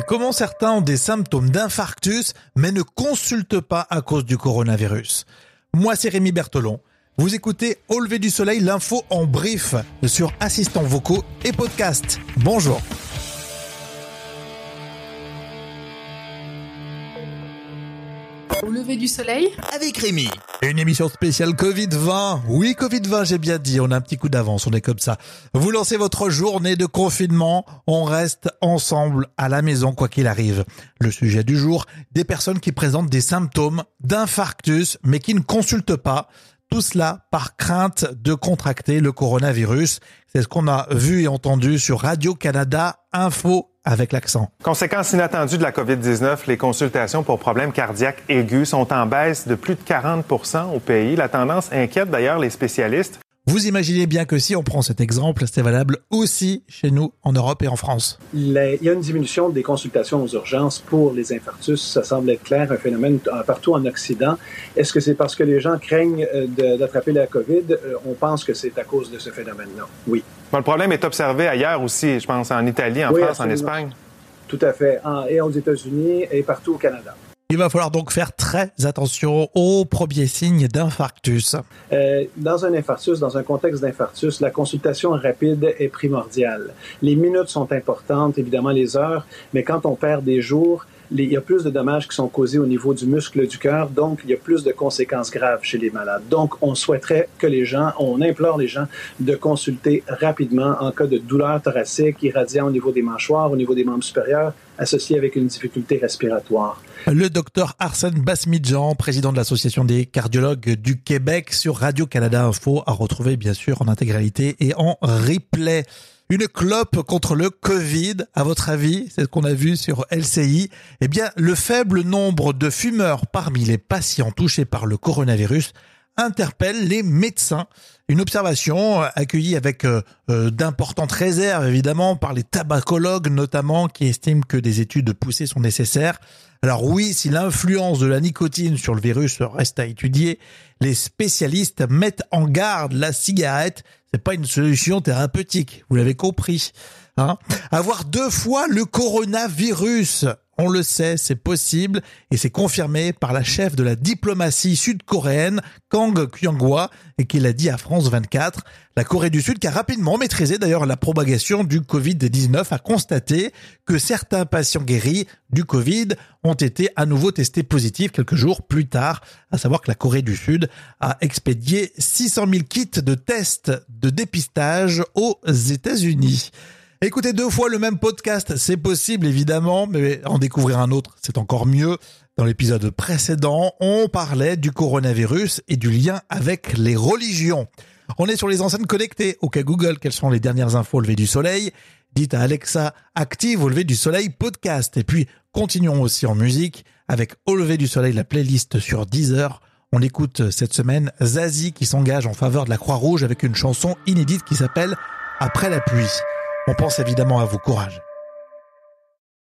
Et comment certains ont des symptômes d'infarctus mais ne consultent pas à cause du coronavirus Moi, c'est Rémi Bertolon. Vous écoutez Au lever du soleil, l'info en brief sur assistants vocaux et podcast. Bonjour. Au lever du soleil Avec Rémi. Une émission spéciale Covid-20. Oui, Covid-20, j'ai bien dit, on a un petit coup d'avance, on est comme ça. Vous lancez votre journée de confinement, on reste ensemble à la maison quoi qu'il arrive. Le sujet du jour, des personnes qui présentent des symptômes d'infarctus mais qui ne consultent pas. Tout cela par crainte de contracter le coronavirus. C'est ce qu'on a vu et entendu sur Radio-Canada Info avec l'accent. Conséquence inattendue de la COVID-19, les consultations pour problèmes cardiaques aigus sont en baisse de plus de 40 au pays. La tendance inquiète d'ailleurs les spécialistes. Vous imaginez bien que si on prend cet exemple, c'est valable aussi chez nous en Europe et en France. Il y a une diminution des consultations aux urgences pour les infarctus. Ça semble être clair, un phénomène partout en Occident. Est-ce que c'est parce que les gens craignent euh, d'attraper la COVID? Euh, on pense que c'est à cause de ce phénomène-là. Oui. le problème est observé ailleurs aussi, je pense, en Italie, en France, en Espagne. Tout à fait. et aux États-Unis et partout au Canada. Il va falloir donc faire très attention aux premiers signes d'infarctus. Euh, dans un infarctus, dans un contexte d'infarctus, la consultation rapide est primordiale. Les minutes sont importantes, évidemment les heures, mais quand on perd des jours, il y a plus de dommages qui sont causés au niveau du muscle du cœur, donc il y a plus de conséquences graves chez les malades. Donc, on souhaiterait que les gens, on implore les gens de consulter rapidement en cas de douleur thoracique, irradiant au niveau des mâchoires, au niveau des membres supérieurs, associé avec une difficulté respiratoire. Le docteur Arsène Basmidjan, président de l'Association des cardiologues du Québec sur Radio-Canada Info, a retrouvé bien sûr en intégralité et en replay. Une clope contre le Covid, à votre avis, c'est ce qu'on a vu sur LCI. Eh bien, le faible nombre de fumeurs parmi les patients touchés par le coronavirus interpelle les médecins. Une observation accueillie avec euh, euh, d'importantes réserves, évidemment, par les tabacologues notamment, qui estiment que des études poussées sont nécessaires. Alors oui, si l'influence de la nicotine sur le virus reste à étudier, les spécialistes mettent en garde la cigarette. C'est pas une solution thérapeutique, vous l'avez compris. Hein Avoir deux fois le coronavirus, on le sait, c'est possible et c'est confirmé par la chef de la diplomatie sud-coréenne, Kang Kyung-hwa, et qui l'a dit à France 24. La Corée du Sud, qui a rapidement maîtrisé d'ailleurs la propagation du Covid-19, a constaté que certains patients guéris du Covid ont été à nouveau testés positifs quelques jours plus tard, à savoir que la Corée du Sud a expédié 600 000 kits de tests de dépistage aux États-Unis. Écoutez deux fois le même podcast, c'est possible évidemment, mais en découvrir un autre, c'est encore mieux. Dans l'épisode précédent, on parlait du coronavirus et du lien avec les religions. On est sur les enceintes connectées. Ok Google, quelles sont les dernières infos au lever du soleil? Dites à Alexa, active au lever du soleil podcast. Et puis, continuons aussi en musique avec Au lever du soleil, la playlist sur Deezer. On écoute cette semaine Zazie qui s'engage en faveur de la Croix-Rouge avec une chanson inédite qui s'appelle Après la pluie. On pense évidemment à vous. Courage.